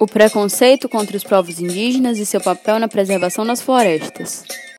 O preconceito contra os povos indígenas e seu papel na preservação das florestas.